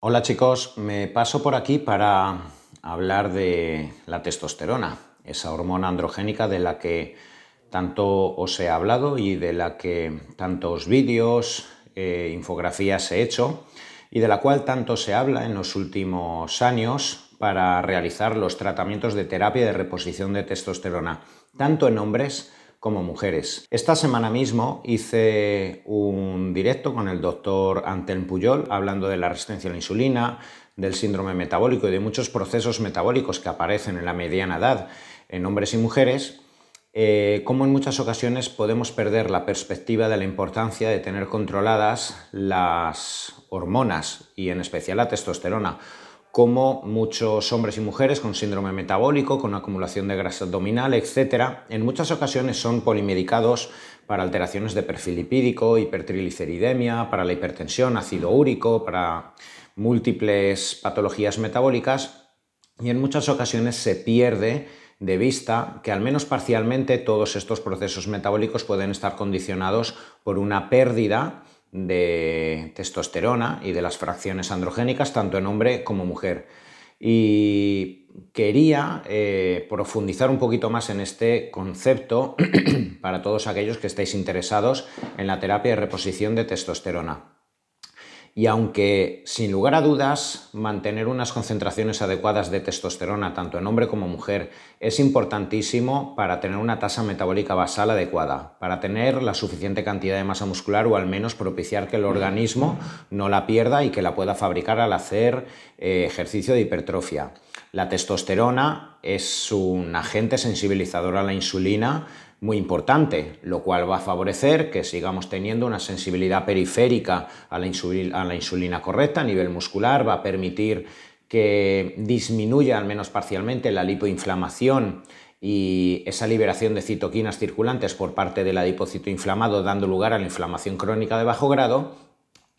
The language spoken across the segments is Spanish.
Hola chicos, me paso por aquí para hablar de la testosterona, esa hormona androgénica de la que tanto os he hablado y de la que tantos vídeos, eh, infografías he hecho y de la cual tanto se habla en los últimos años para realizar los tratamientos de terapia de reposición de testosterona, tanto en hombres como mujeres. Esta semana mismo hice un directo con el doctor Antel Puyol hablando de la resistencia a la insulina, del síndrome metabólico y de muchos procesos metabólicos que aparecen en la mediana edad en hombres y mujeres, eh, como en muchas ocasiones podemos perder la perspectiva de la importancia de tener controladas las hormonas y en especial la testosterona como muchos hombres y mujeres con síndrome metabólico, con acumulación de grasa abdominal, etc., en muchas ocasiones son polimedicados para alteraciones de perfil lipídico, hipertrigliceridemia, para la hipertensión, ácido úrico, para múltiples patologías metabólicas y en muchas ocasiones se pierde de vista que al menos parcialmente todos estos procesos metabólicos pueden estar condicionados por una pérdida de testosterona y de las fracciones androgénicas, tanto en hombre como mujer. Y quería eh, profundizar un poquito más en este concepto para todos aquellos que estéis interesados en la terapia de reposición de testosterona. Y aunque sin lugar a dudas mantener unas concentraciones adecuadas de testosterona tanto en hombre como mujer es importantísimo para tener una tasa metabólica basal adecuada, para tener la suficiente cantidad de masa muscular o al menos propiciar que el organismo no la pierda y que la pueda fabricar al hacer eh, ejercicio de hipertrofia. La testosterona es un agente sensibilizador a la insulina muy importante, lo cual va a favorecer que sigamos teniendo una sensibilidad periférica a la, insulina, correcta a nivel muscular, va a permitir que disminuya al menos parcialmente la lipoinflamación y esa liberación de citoquinas circulantes por parte del adipocito inflamado, dando lugar a la inflamación crónica de bajo grado.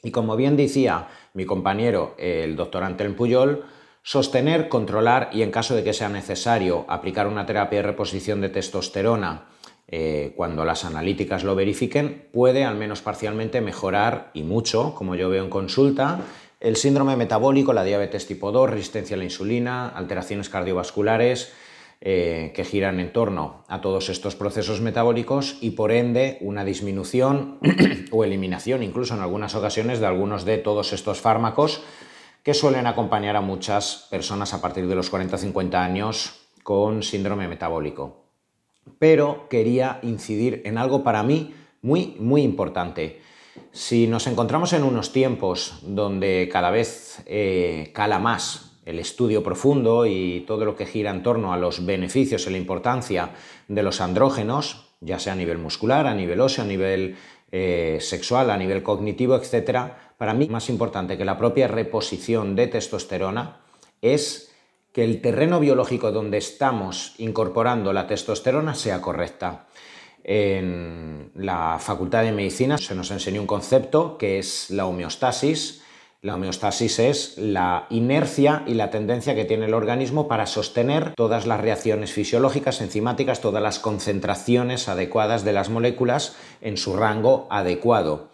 Y como bien decía mi compañero, el doctor Antel Puyol, sostener, controlar y en caso de que sea necesario aplicar una terapia de reposición de testosterona eh, cuando las analíticas lo verifiquen, puede al menos parcialmente mejorar y mucho, como yo veo en consulta, el síndrome metabólico, la diabetes tipo 2, resistencia a la insulina, alteraciones cardiovasculares eh, que giran en torno a todos estos procesos metabólicos y por ende una disminución o eliminación incluso en algunas ocasiones de algunos de todos estos fármacos que suelen acompañar a muchas personas a partir de los 40-50 años con síndrome metabólico pero quería incidir en algo para mí muy, muy importante. Si nos encontramos en unos tiempos donde cada vez eh, cala más el estudio profundo y todo lo que gira en torno a los beneficios y la importancia de los andrógenos, ya sea a nivel muscular, a nivel óseo, a nivel eh, sexual, a nivel cognitivo, etc., para mí más importante que la propia reposición de testosterona es que el terreno biológico donde estamos incorporando la testosterona sea correcta. En la Facultad de Medicina se nos enseñó un concepto que es la homeostasis. La homeostasis es la inercia y la tendencia que tiene el organismo para sostener todas las reacciones fisiológicas, enzimáticas, todas las concentraciones adecuadas de las moléculas en su rango adecuado.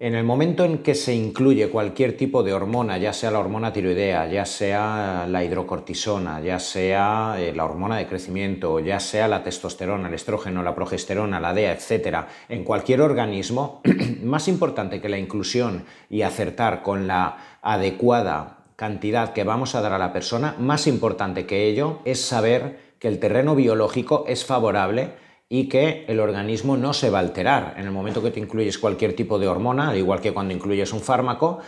En el momento en que se incluye cualquier tipo de hormona, ya sea la hormona tiroidea, ya sea la hidrocortisona, ya sea eh, la hormona de crecimiento, ya sea la testosterona, el estrógeno, la progesterona, la DEA, etc., en cualquier organismo, más importante que la inclusión y acertar con la adecuada cantidad que vamos a dar a la persona, más importante que ello es saber que el terreno biológico es favorable y que el organismo no se va a alterar. En el momento que te incluyes cualquier tipo de hormona, al igual que cuando incluyes un fármaco,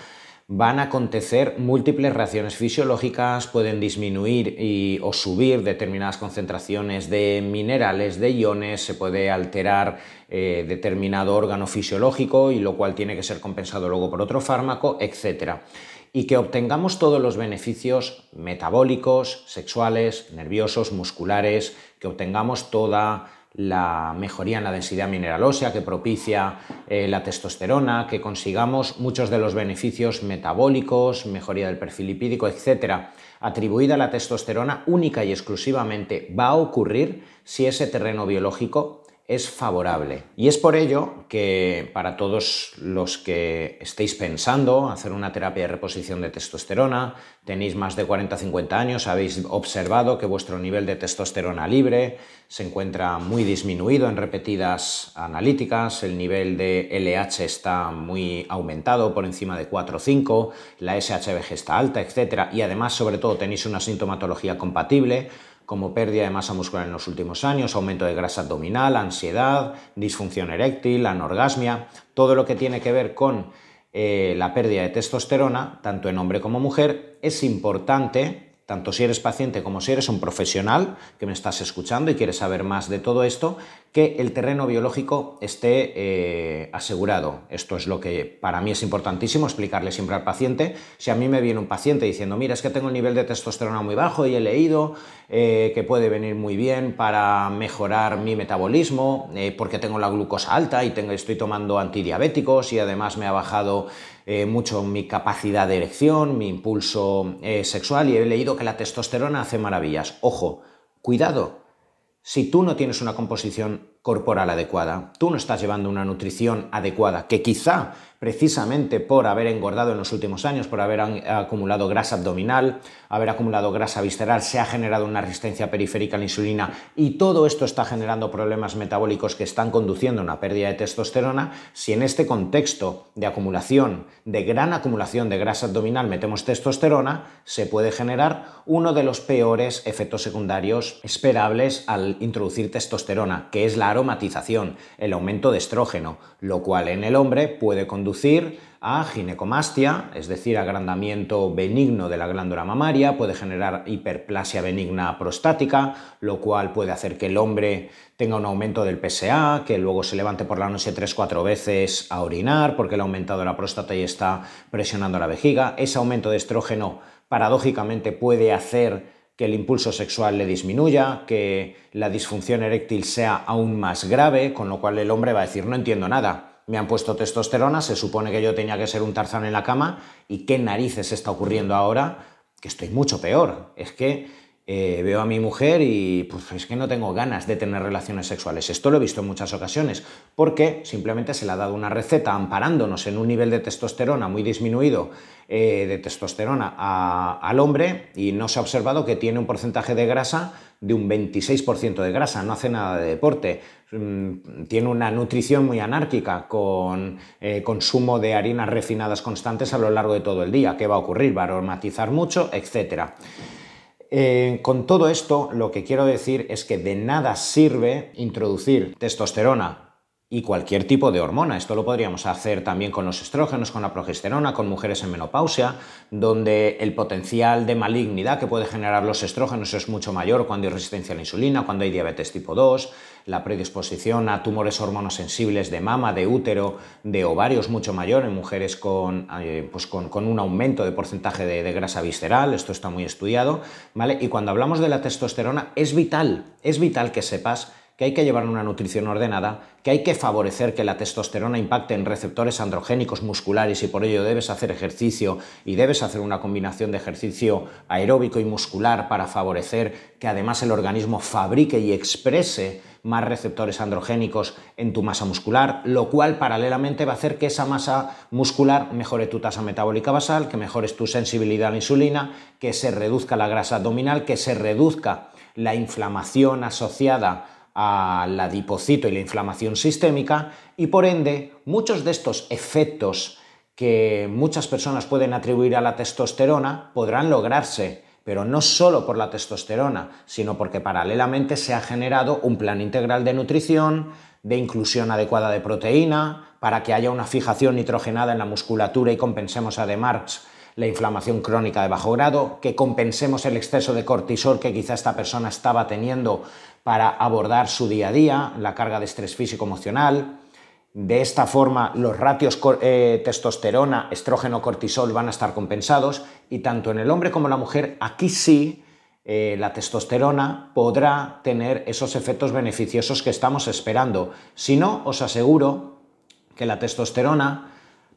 van a acontecer múltiples reacciones fisiológicas, pueden disminuir o subir determinadas concentraciones de minerales, de iones, se puede alterar eh, determinado órgano fisiológico y lo cual tiene que ser compensado luego por otro fármaco, etc. Y que obtengamos todos los beneficios metabólicos, sexuales, nerviosos, musculares, que obtengamos toda la mejoría en la densidad mineral ósea que propicia eh, la testosterona, que consigamos muchos de los beneficios metabólicos, mejoría del perfil lipídico, etcétera, atribuida a la testosterona única y exclusivamente va a ocurrir si ese terreno biológico es favorable. Y es por ello que para todos los que estéis pensando hacer una terapia de reposición de testosterona, tenéis más de 40-50 años, habéis observado que vuestro nivel de testosterona libre se encuentra muy disminuido en repetidas analíticas, el nivel de LH está muy aumentado por encima de 4 o 5, la SHBG está alta, etc. Y además, sobre todo, tenéis una sintomatología compatible como pérdida de masa muscular en los últimos años, aumento de grasa abdominal, ansiedad, disfunción eréctil, anorgasmia, todo lo que tiene que ver con eh, la pérdida de testosterona, tanto en hombre como mujer, es importante tanto si eres paciente como si eres un profesional que me estás escuchando y quieres saber más de todo esto, que el terreno biológico esté eh, asegurado. Esto es lo que para mí es importantísimo explicarle siempre al paciente. Si a mí me viene un paciente diciendo, mira, es que tengo el nivel de testosterona muy bajo y he leído eh, que puede venir muy bien para mejorar mi metabolismo, eh, porque tengo la glucosa alta y tengo, estoy tomando antidiabéticos y además me ha bajado mucho mi capacidad de erección, mi impulso sexual y he leído que la testosterona hace maravillas. Ojo, cuidado, si tú no tienes una composición corporal adecuada, tú no estás llevando una nutrición adecuada, que quizá precisamente por haber engordado en los últimos años, por haber acumulado grasa abdominal, haber acumulado grasa visceral, se ha generado una resistencia periférica a la insulina y todo esto está generando problemas metabólicos que están conduciendo a una pérdida de testosterona, si en este contexto de acumulación, de gran acumulación de grasa abdominal metemos testosterona, se puede generar uno de los peores efectos secundarios esperables al introducir testosterona, que es aromatización, el aumento de estrógeno, lo cual en el hombre puede conducir a ginecomastia, es decir, agrandamiento benigno de la glándula mamaria, puede generar hiperplasia benigna prostática, lo cual puede hacer que el hombre tenga un aumento del PSA, que luego se levante por la noche 3-4 veces a orinar porque le ha aumentado la próstata y está presionando la vejiga. Ese aumento de estrógeno paradójicamente puede hacer que el impulso sexual le disminuya, que la disfunción eréctil sea aún más grave, con lo cual el hombre va a decir, no entiendo nada, me han puesto testosterona, se supone que yo tenía que ser un tarzán en la cama, ¿y qué narices está ocurriendo ahora? Que estoy mucho peor. Es que eh, veo a mi mujer y pues, es que no tengo ganas de tener relaciones sexuales. Esto lo he visto en muchas ocasiones, porque simplemente se le ha dado una receta amparándonos en un nivel de testosterona muy disminuido eh, de testosterona al hombre y no se ha observado que tiene un porcentaje de grasa de un 26% de grasa, no hace nada de deporte, mm, tiene una nutrición muy anárquica con eh, consumo de harinas refinadas constantes a lo largo de todo el día. ¿Qué va a ocurrir? Va a aromatizar mucho, etcétera. Eh, con todo esto, lo que quiero decir es que de nada sirve introducir testosterona y cualquier tipo de hormona. Esto lo podríamos hacer también con los estrógenos, con la progesterona, con mujeres en menopausia, donde el potencial de malignidad que puede generar los estrógenos es mucho mayor cuando hay resistencia a la insulina, cuando hay diabetes tipo 2, la predisposición a tumores hormonosensibles de mama, de útero, de ovarios mucho mayor en mujeres con, eh, pues con, un aumento de porcentaje de, de, grasa visceral, esto está muy estudiado, ¿vale? Y cuando hablamos de la testosterona es vital, es vital que sepas que hay que llevar una nutrición ordenada, que hay que favorecer que la testosterona impacte en receptores androgénicos musculares y por ello debes hacer ejercicio y debes hacer una combinación de ejercicio aeróbico y muscular para favorecer que además el organismo fabrique y exprese más receptores androgénicos en tu masa muscular, lo cual paralelamente va a hacer que esa masa muscular mejore tu tasa metabólica basal, que mejores tu sensibilidad a la insulina, que se reduzca la grasa abdominal, que se reduzca la inflamación asociada a la adipocito y la inflamación sistémica y por ende muchos de estos efectos que muchas personas pueden atribuir a la testosterona podrán lograrse, pero no solo por la testosterona, sino porque paralelamente se ha generado un plan integral de nutrición, de inclusión adecuada de proteína, para que haya una fijación nitrogenada en la musculatura y compensemos además la inflamación crónica de bajo grado, que compensemos el exceso de cortisol que quizá esta persona estaba teniendo para abordar su día a día, la carga de estrés físico-emocional. De esta forma, los ratios eh, testosterona, estrógeno, cortisol van a estar compensados y tanto en el hombre como en la mujer, aquí sí, eh, la testosterona podrá tener esos efectos beneficiosos que estamos esperando. Si no, os aseguro que la testosterona,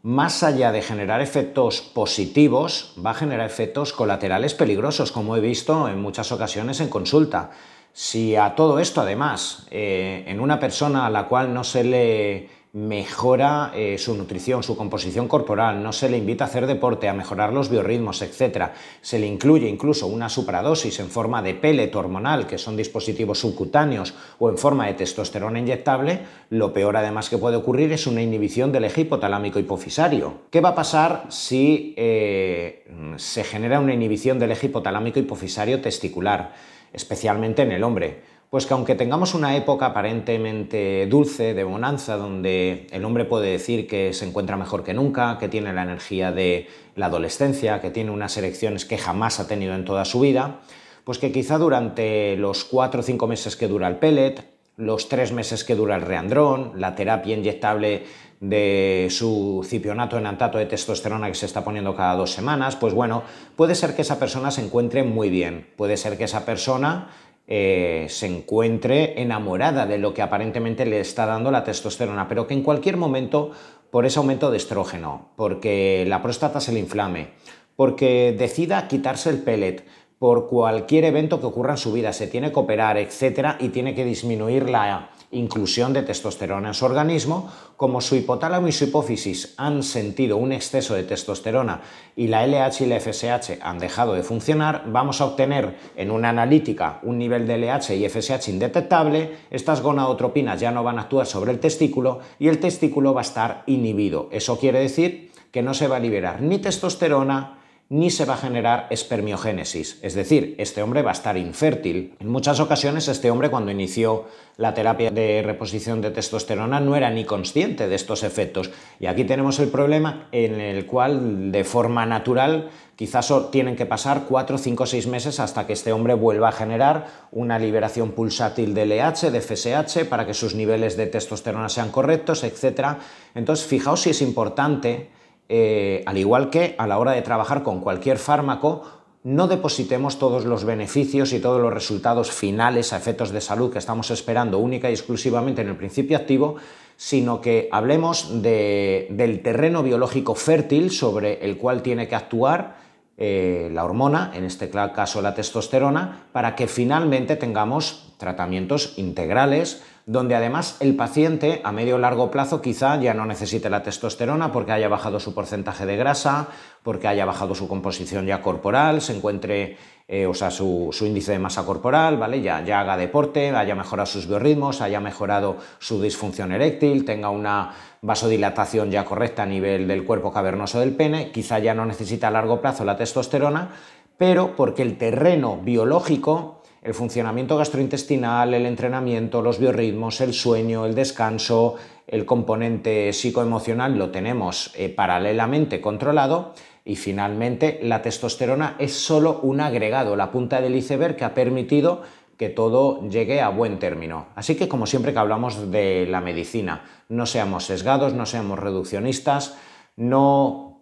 más allá de generar efectos positivos, va a generar efectos colaterales peligrosos, como he visto en muchas ocasiones en consulta. Si a todo esto, además, eh, en una persona a la cual no se le mejora eh, su nutrición, su composición corporal, no se le invita a hacer deporte, a mejorar los biorritmos, etc. Se le incluye incluso una supradosis en forma de pellet hormonal, que son dispositivos subcutáneos, o en forma de testosterona inyectable, lo peor además que puede ocurrir es una inhibición del eje hipotalámico hipofisario. ¿Qué va a pasar si eh, se genera una inhibición del eje hipotalámico hipofisario testicular, especialmente en el hombre? Pues que aunque tengamos una época aparentemente dulce, de bonanza, donde el hombre puede decir que se encuentra mejor que nunca, que tiene la energía de la adolescencia, que tiene unas erecciones que jamás ha tenido en toda su vida, pues que quizá durante los cuatro o cinco meses que dura el pellet, los tres meses que dura el reandrón, la terapia inyectable de su cipionato enantato de testosterona que se está poniendo cada dos semanas, pues bueno, puede ser que esa persona se encuentre muy bien, puede ser que esa persona eh, se encuentre enamorada de lo que aparentemente le está dando la testosterona, pero que en cualquier momento, por ese aumento de estrógeno, porque la próstata se le inflame, porque decida quitarse el pellet, por cualquier evento que ocurra en su vida, se tiene que operar, etcétera, y tiene que disminuir la inclusión de testosterona en su organismo, como su hipotálamo y su hipófisis han sentido un exceso de testosterona y la LH y la FSH han dejado de funcionar, vamos a obtener en una analítica un nivel de LH y FSH indetectable, estas gonadotropinas ya no van a actuar sobre el testículo y el testículo va a estar inhibido. Eso quiere decir que no se va a liberar ni testosterona, ni se va a generar espermiogénesis, es decir, este hombre va a estar infértil. En muchas ocasiones este hombre cuando inició la terapia de reposición de testosterona no era ni consciente de estos efectos y aquí tenemos el problema en el cual de forma natural quizás tienen que pasar 4, 5, 6 meses hasta que este hombre vuelva a generar una liberación pulsátil de LH, de FSH, para que sus niveles de testosterona sean correctos, etc. Entonces, fijaos si es importante eh, al igual que a la hora de trabajar con cualquier fármaco, no depositemos todos los beneficios y todos los resultados finales a efectos de salud que estamos esperando única y exclusivamente en el principio activo, sino que hablemos del terreno biológico fértil sobre el cual tiene que actuar eh, la hormona, en este caso la testosterona, para que finalmente tengamos tratamientos integrales donde además el paciente a medio o largo plazo quizá ya no necesite la testosterona porque haya bajado su porcentaje de grasa, porque haya bajado su composición ya corporal, se encuentre, eh, o sea, su, índice de masa corporal, ¿vale? Ya, ya haga deporte, haya mejorado sus biorritmos, haya mejorado su disfunción eréctil, tenga una vasodilatación ya correcta a nivel del cuerpo cavernoso del pene, quizá ya no necesita a largo plazo la testosterona, pero porque el terreno biológico el funcionamiento gastrointestinal, el entrenamiento, los biorritmos, el sueño, el descanso, el componente psicoemocional lo tenemos eh, paralelamente controlado y finalmente la testosterona es solo un agregado, la punta del iceberg que ha permitido que todo llegue a buen término. Así que como siempre que hablamos de la medicina, no seamos sesgados, no seamos reduccionistas, no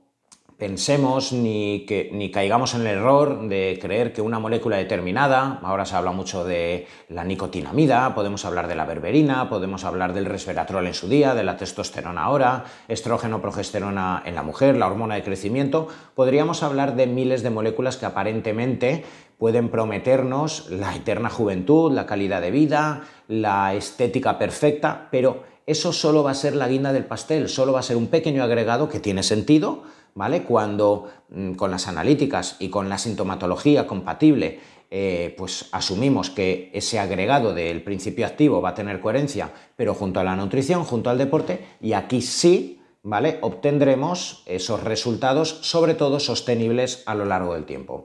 pensemos ni, que, ni caigamos en el error de creer que una molécula determinada, ahora se habla mucho de la nicotinamida, podemos hablar de la berberina, podemos hablar del resveratrol en su día, de la testosterona ahora, estrógeno, progesterona en la mujer, la hormona de crecimiento, podríamos hablar de miles de moléculas que aparentemente pueden prometernos la eterna juventud, la calidad de vida, la estética perfecta, pero eso solo va a ser la guinda del pastel, solo va a ser un pequeño agregado que tiene sentido, ¿vale? Cuando mm, con las analíticas y con la sintomatología compatible, eh, pues asumimos que ese agregado del principio activo va a tener coherencia, pero junto a la nutrición, junto al deporte, y aquí sí, ¿vale? Obtendremos esos resultados, sobre todo sostenibles a lo largo del tiempo.